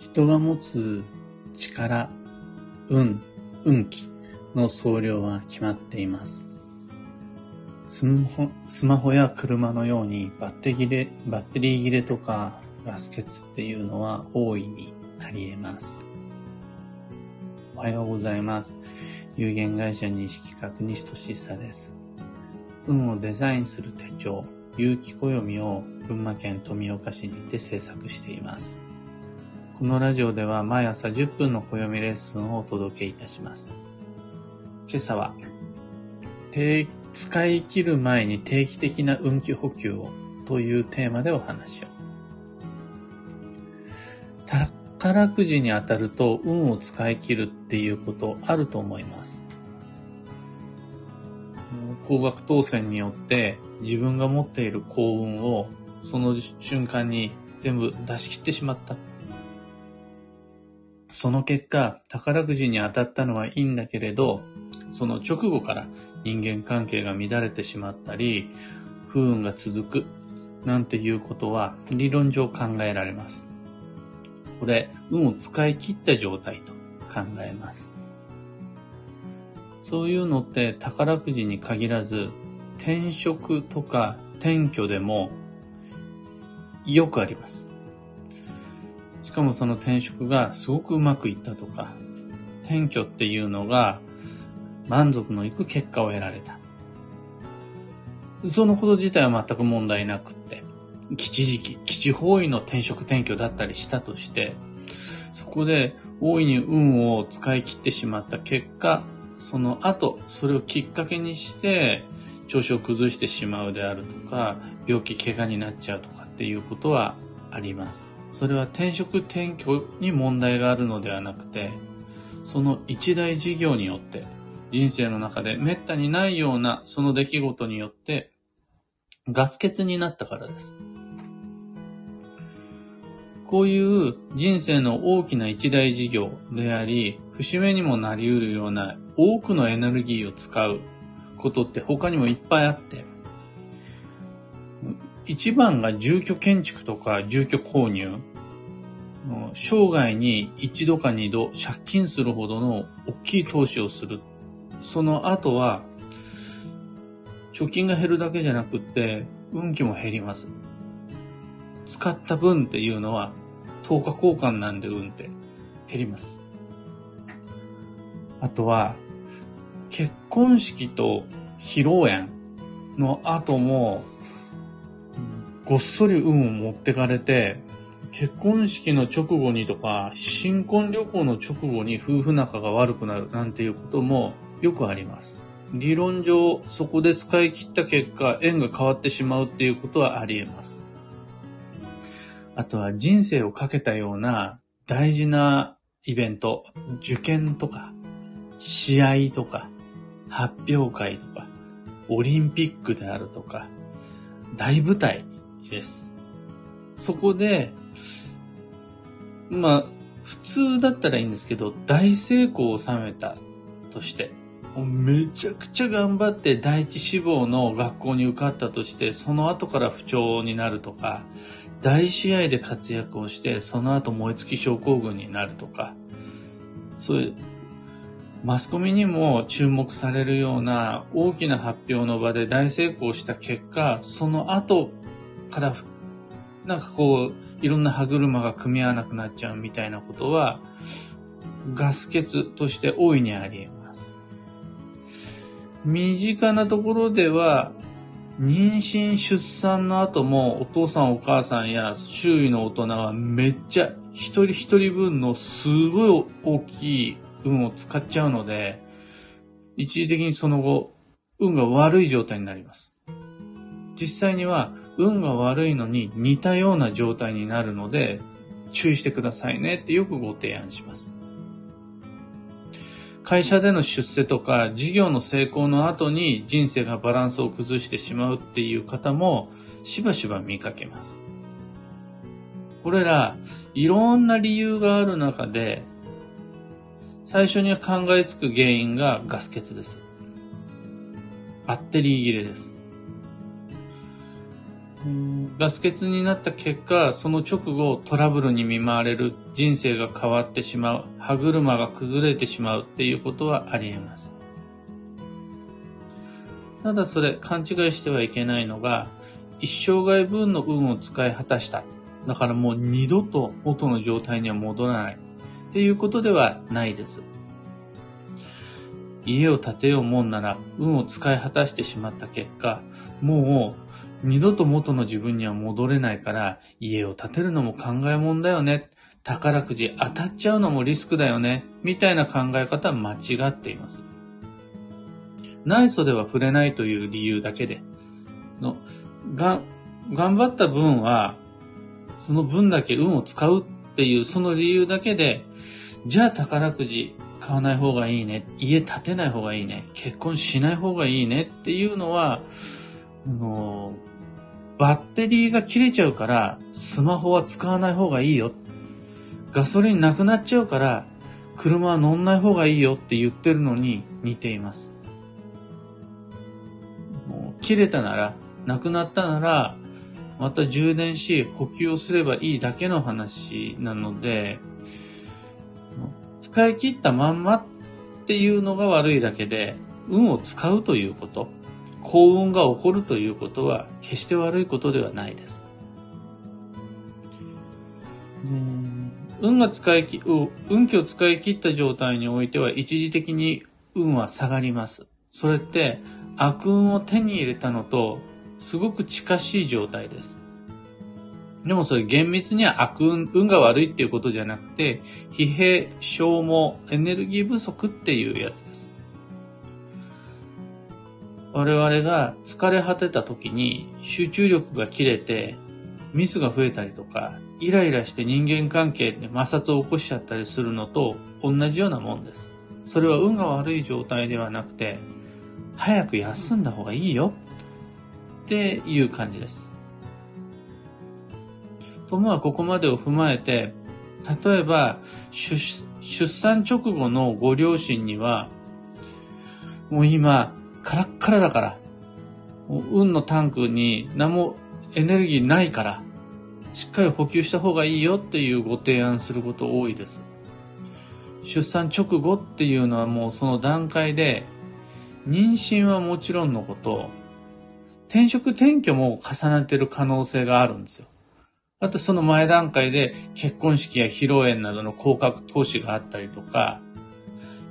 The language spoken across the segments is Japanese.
人が持つ力、運、運気の総量は決まっています。スマホスマホや車のようにバッテリー切れバッテリー切れとかガス欠っていうのは大いにあり得ます。おはようございます。有限会社西企画西俊久です。運をデザインする手帳、有機暦を群馬県富岡市にて制作しています。このラジオでは毎朝10分の暦レッスンをお届けいたします。今朝は、使い切る前に定期的な運気補給をというテーマでお話を。宝くじに当たると運を使い切るっていうことあると思います。高額当選によって自分が持っている幸運をその瞬間に全部出し切ってしまった。その結果、宝くじに当たったのはいいんだけれど、その直後から人間関係が乱れてしまったり、不運が続く、なんていうことは理論上考えられます。これ、運を使い切った状態と考えます。そういうのって宝くじに限らず、転職とか転居でもよくあります。しかもその転職がすごくうまくいったとか、転居っていうのが満足のいく結果を得られた。そのこと自体は全く問題なくって、基地時期、基地方位の転職転居だったりしたとして、そこで大いに運を使い切ってしまった結果、その後、それをきっかけにして、調子を崩してしまうであるとか、病気、怪我になっちゃうとかっていうことはあります。それは転職転居に問題があるのではなくて、その一大事業によって、人生の中で滅多にないようなその出来事によって、ガス欠になったからです。こういう人生の大きな一大事業であり、節目にもなり得るような多くのエネルギーを使うことって他にもいっぱいあって、一番が住居建築とか住居購入。生涯に一度か二度借金するほどの大きい投資をする。その後は、貯金が減るだけじゃなくって、運気も減ります。使った分っていうのは、10日交換なんで運って減ります。あとは、結婚式と披露宴の後も、ごっそり運を持ってかれて、結婚式の直後にとか、新婚旅行の直後に夫婦仲が悪くなるなんていうこともよくあります。理論上、そこで使い切った結果、縁が変わってしまうっていうことはあり得ます。あとは人生をかけたような大事なイベント、受験とか、試合とか、発表会とか、オリンピックであるとか、大舞台です。そこで、まあ、普通だったらいいんですけど、大成功を収めたとして、めちゃくちゃ頑張って第一志望の学校に受かったとして、その後から不調になるとか、大試合で活躍をして、その後燃え尽き症候群になるとか、そういう、マスコミにも注目されるような大きな発表の場で大成功した結果、その後から、なんかこう、いろんな歯車が組み合わなくなっちゃうみたいなことは、ガス欠として大いにあり得ます。身近なところでは、妊娠出産の後もお父さんお母さんや周囲の大人はめっちゃ一人一人分のすごい大きい運を使っちゃうので、一時的にその後、運が悪い状態になります。実際には運が悪いのに似たような状態になるので、注意してくださいねってよくご提案します。会社での出世とか事業の成功の後に人生がバランスを崩してしまうっていう方もしばしば見かけます。これらいろんな理由がある中で最初に考えつく原因がガス欠です。バッテリー切れです。ガス欠になった結果、その直後トラブルに見舞われる人生が変わってしまう、歯車が崩れてしまうっていうことはあり得ます。ただそれ勘違いしてはいけないのが、一生涯分の運を使い果たした。だからもう二度と元の状態には戻らない。っていうことではないです。家を建てようもんなら運を使い果たしてしまった結果、もう二度と元の自分には戻れないから、家を建てるのも考えもんだよね。宝くじ当たっちゃうのもリスクだよね。みたいな考え方は間違っています。内装では触れないという理由だけで、のが頑張った分は、その分だけ運を使うっていうその理由だけで、じゃあ宝くじ買わない方がいいね、家建てない方がいいね、結婚しない方がいいねっていうのは、あのバッテリーが切れちゃうから、スマホは使わない方がいいよ。ガソリンなくなっちゃうから、車は乗んない方がいいよって言ってるのに似ています。もう切れたなら、なくなったなら、また充電し補給をすればいいだけの話なので、使い切ったまんまっていうのが悪いだけで、運を使うということ。幸運が起こるということは決して悪いことではないです。運が使いき、運気を使い切った状態においては一時的に運は下がります。それって悪運を手に入れたのとすごく近しい状態です。でもそれ厳密には悪運、運が悪いっていうことじゃなくて、疲弊、消耗、エネルギー不足っていうやつです。我々が疲れ果てた時に集中力が切れてミスが増えたりとか、イライラして人間関係で摩擦を起こしちゃったりするのと同じようなもんです。それは運が悪い状態ではなくて、早く休んだ方がいいよっていう感じです。友はここまでを踏まえて、例えば出産直後のご両親には、もう今、カラッカラだから、運のタンクに何もエネルギーないから、しっかり補給した方がいいよっていうご提案すること多いです。出産直後っていうのはもうその段階で、妊娠はもちろんのこと、転職転居も重なってる可能性があるんですよ。あとその前段階で結婚式や披露宴などの高額投資があったりとか、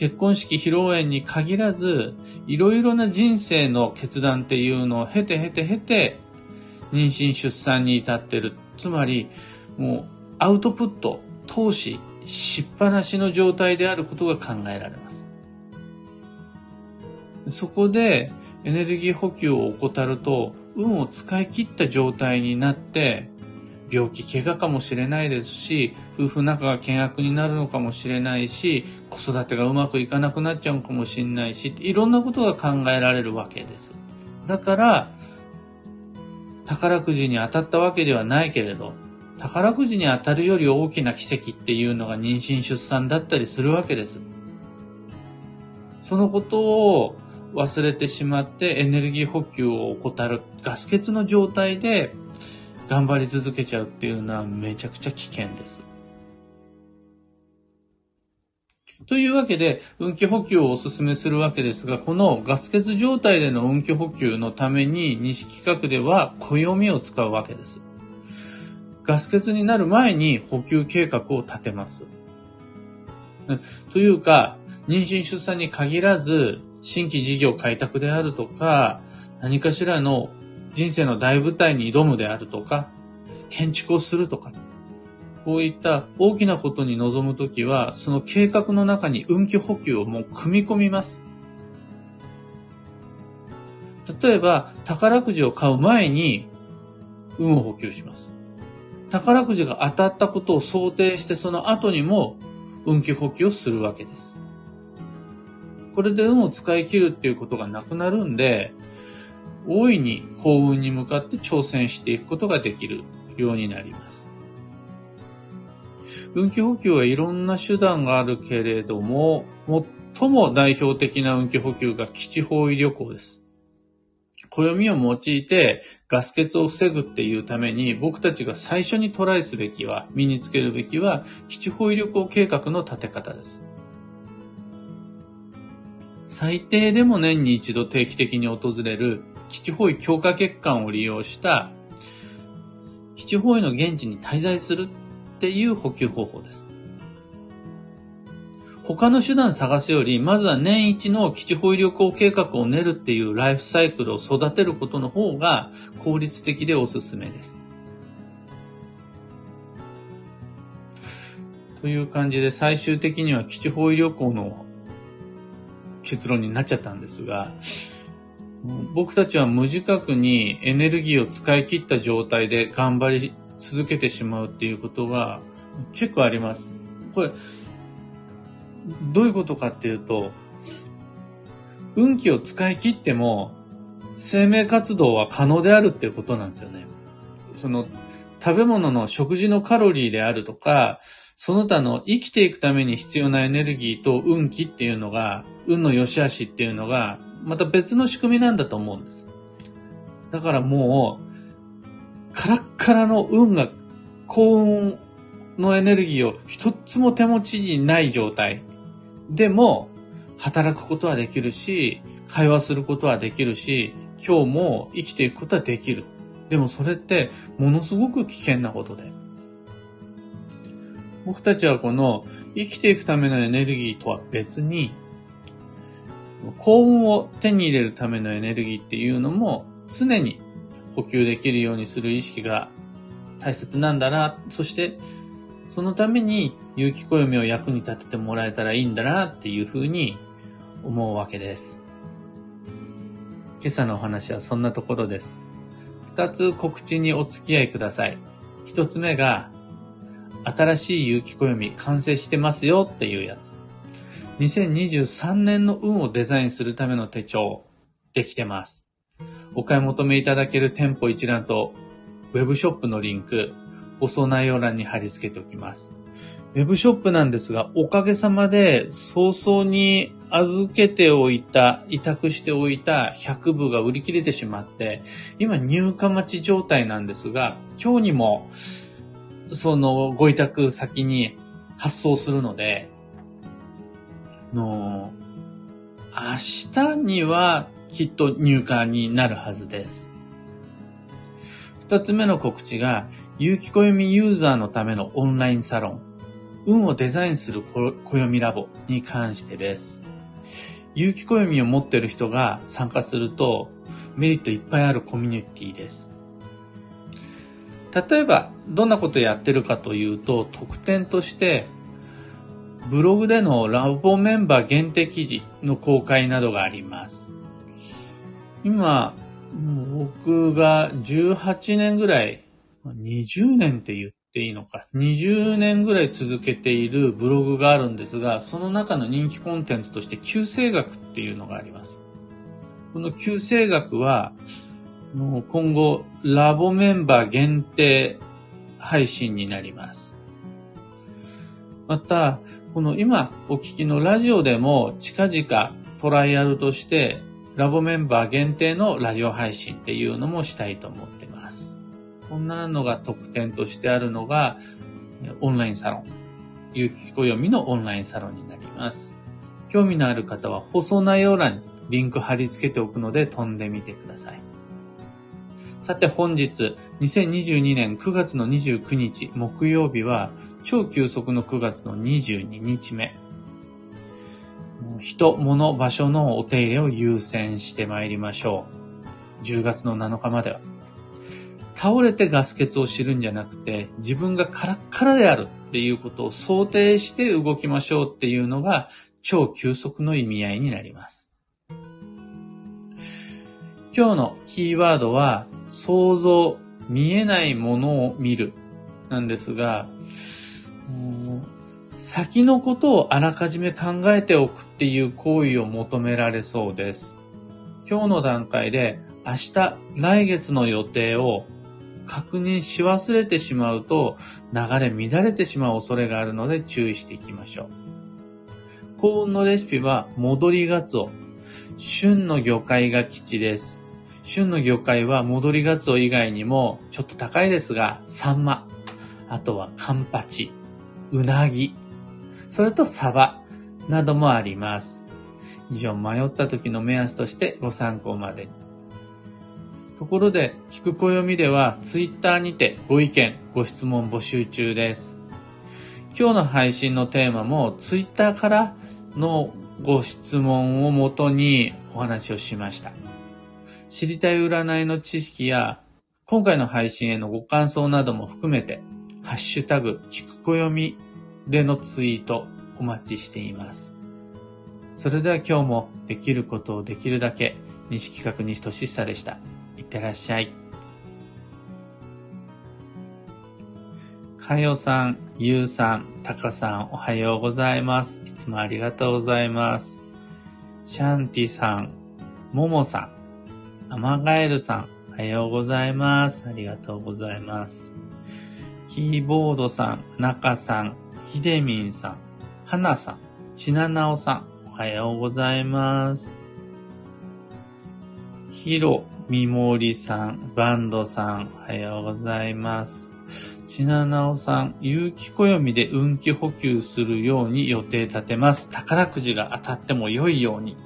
結婚式披露宴に限らず、いろいろな人生の決断っていうのを経て経て経て、妊娠出産に至ってる。つまり、もうアウトプット、投資、しっぱなしの状態であることが考えられます。そこでエネルギー補給を怠ると、運を使い切った状態になって、病気、怪我かもしれないですし、夫婦仲が険悪になるのかもしれないし、子育てがうまくいかなくなっちゃうかもしれないし、いろんなことが考えられるわけです。だから、宝くじに当たったわけではないけれど、宝くじに当たるより大きな奇跡っていうのが妊娠出産だったりするわけです。そのことを忘れてしまってエネルギー補給を怠るガス欠の状態で頑張り続けちゃうっていうのはめちゃくちゃ危険です。というわけで、運気補給をお勧めするわけですが、このガス欠状態での運気補給のために、西企画では暦を使うわけです。ガス欠になる前に補給計画を立てます。というか、妊娠出産に限らず、新規事業開拓であるとか、何かしらの人生の大舞台に挑むであるとか、建築をするとか、こういった大きなことに臨むときは、その計画の中に運気補給をもう組み込みます。例えば、宝くじを買う前に運を補給します。宝くじが当たったことを想定して、その後にも運気補給をするわけです。これで運を使い切るっていうことがなくなるんで、大いに幸運に向かって挑戦していくことができるようになります。運気補給はいろんな手段があるけれども、最も代表的な運気補給が基地方位旅行です。暦を用いてガス欠を防ぐっていうために僕たちが最初にトライすべきは、身につけるべきは基地保位旅行計画の立て方です。最低でも年に一度定期的に訪れる基地保位強化欠陥を利用した基地保位の現地に滞在するっていう補給方法です。他の手段探すより、まずは年一の基地保医旅行計画を練るっていうライフサイクルを育てることの方が効率的でおすすめです。という感じで最終的には基地保医旅行の結論になっちゃったんですが、僕たちは無自覚にエネルギーを使い切った状態で頑張り続けてしまうっていうことが結構あります。これ、どういうことかっていうと、運気を使い切っても、生命活動は可能であるっていうことなんですよね。その、食べ物の食事のカロリーであるとか、その他の生きていくために必要なエネルギーと運気っていうのが、運の良し悪しっていうのが、また別の仕組みなんだと思うんです。だからもう、カラッカラの運が、幸運のエネルギーを一つも手持ちにない状態。でも、働くことはできるし、会話することはできるし、今日も生きていくことはできる。でもそれってものすごく危険なことで。僕たちはこの生きていくためのエネルギーとは別に、幸運を手に入れるためのエネルギーっていうのも常に補給できるようにする意識が大切なんだな。そしてそのために有機暦を役に立ててもらえたらいいんだなっていうふうに思うわけです。今朝のお話はそんなところです。二つ告知にお付き合いください。一つ目が、新しい有機暦完成してますよっていうやつ。2023年の運をデザインするための手帳、できてます。お買い求めいただける店舗一覧と、ウェブショップのリンク、放送内容欄に貼り付けておきます。ウェブショップなんですが、おかげさまで早々に預けておいた、委託しておいた100部が売り切れてしまって、今入荷待ち状態なんですが、今日にも、そのご委託先に発送するので、の、明日にはきっと入荷になるはずです。二つ目の告知が、有機暦ユーザーのためのオンラインサロン、運をデザインする暦ラボに関してです。有機暦を持っている人が参加するとメリットいっぱいあるコミュニティです。例えば、どんなことやってるかというと、特典として、ブログでのラボメンバー限定記事の公開などがあります。今、僕が18年ぐらい20年って言っていいのか。20年ぐらい続けているブログがあるんですが、その中の人気コンテンツとして旧世学っていうのがあります。この旧世学は、今後、ラボメンバー限定配信になります。また、この今お聞きのラジオでも近々トライアルとしてラボメンバー限定のラジオ配信っていうのもしたいと思ってますこんなのが特典としてあるのが、オンラインサロン。有機暦のオンラインサロンになります。興味のある方は放送内容欄にリンク貼り付けておくので飛んでみてください。さて本日、2022年9月の29日木曜日は、超急速の9月の22日目。人、物、場所のお手入れを優先して参りましょう。10月の7日までは。倒れてガス欠を知るんじゃなくて、自分がカラッカラであるっていうことを想定して動きましょうっていうのが超急速の意味合いになります。今日のキーワードは、想像、見えないものを見るなんですが、先のことをあらかじめ考えておくっていう行為を求められそうです。今日の段階で明日、来月の予定を確認し忘れてしまうと流れ乱れてしまう恐れがあるので注意していきましょう。幸運のレシピは戻りガツオ。旬の魚介が吉です。旬の魚介は戻りガツオ以外にもちょっと高いですが、サンマ、あとはカンパチ、うなぎ、それとサバなどもあります。以上迷った時の目安としてご参考まで。ところで、聞く暦ではツイッターにてご意見、ご質問募集中です。今日の配信のテーマもツイッターからのご質問をもとにお話をしました。知りたい占いの知識や今回の配信へのご感想なども含めて、ハッシュタグ、聞く暦でのツイートお待ちしています。それでは今日もできることをできるだけ、西企画西俊久でした。いってらっしゃい。かよさん、ゆうさん、たかさん、おはようございます。いつもありがとうございます。シャンティさん、ももさん、アマガエルさん、おはようございます。ありがとうございます。キーボードさん、なかさん、ひでみんさん、はなさん、ちななおさん、おはようございます。ひろ、みもりさん、バンドさん、おはようございます。ちななおさん、有機暦で運気補給するように予定立てます。宝くじが当たっても良いように。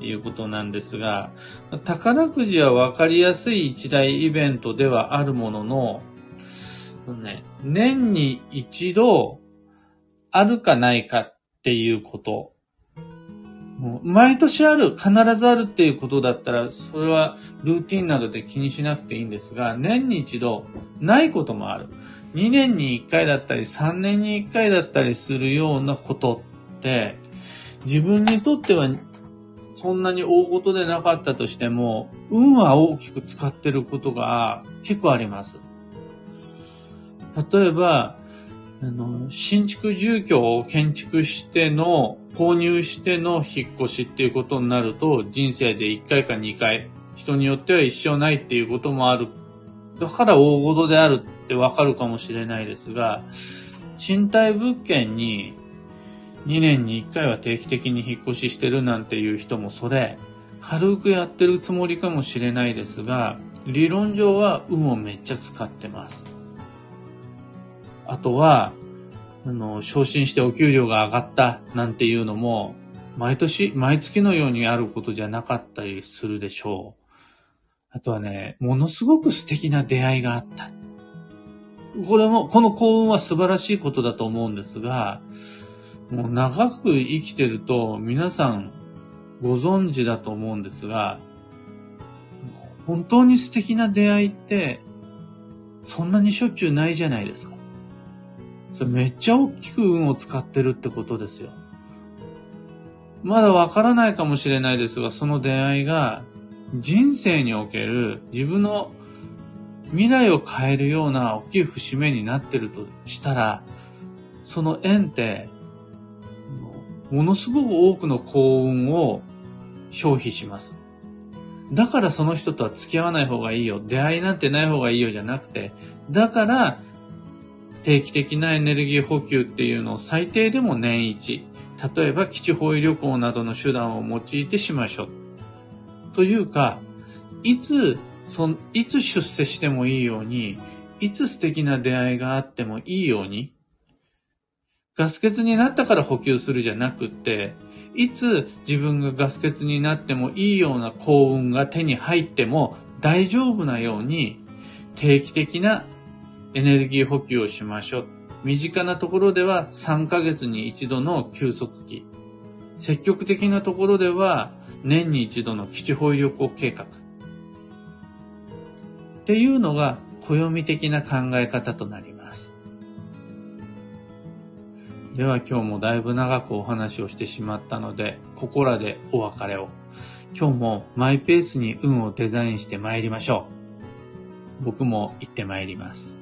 いうことなんですが、宝くじは分かりやすい一大イベントではあるものの、ね、年に一度あるかないかっていうこと。毎年ある、必ずあるっていうことだったら、それはルーティンなどで気にしなくていいんですが、年に一度ないこともある。2年に1回だったり3年に1回だったりするようなことって、自分にとってはそんなに大事でなかったとしても、運は大きく使ってることが結構あります。例えば、あの、新築住居を建築しての、購入しての引っ越しっていうことになると、人生で1回か2回、人によっては一生ないっていうこともあるだから大事であるってわかるかもしれないですが、賃貸物件に2年に1回は定期的に引っ越ししてるなんていう人もそれ、軽くやってるつもりかもしれないですが、理論上は運をめっちゃ使ってます。あとは、あの、昇進してお給料が上がったなんていうのも、毎年、毎月のようにあることじゃなかったりするでしょう。あとはね、ものすごく素敵な出会いがあった。これも、この幸運は素晴らしいことだと思うんですが、もう長く生きてると皆さんご存知だと思うんですが、本当に素敵な出会いってそんなにしょっちゅうないじゃないですか。それめっちゃ大きく運を使ってるってことですよ。まだわからないかもしれないですが、その出会いが人生における自分の未来を変えるような大きい節目になってるとしたら、その縁って、ものすごく多くの幸運を消費します。だからその人とは付き合わない方がいいよ。出会いなんてない方がいいよじゃなくて、だから定期的なエネルギー補給っていうのを最低でも年一、例えば基地方位旅行などの手段を用いてしましょう。というか、いつ、そいつ出世してもいいように、いつ素敵な出会いがあってもいいように、ガス欠になったから補給するじゃなくって、いつ自分がガス欠になってもいいような幸運が手に入っても大丈夫なように定期的なエネルギー補給をしましょう。身近なところでは3ヶ月に一度の休息期。積極的なところでは年に一度の基地保育旅行計画。っていうのが暦的な考え方となります。では今日もだいぶ長くお話をしてしまったので、ここらでお別れを。今日もマイペースに運をデザインして参りましょう。僕も行って参ります。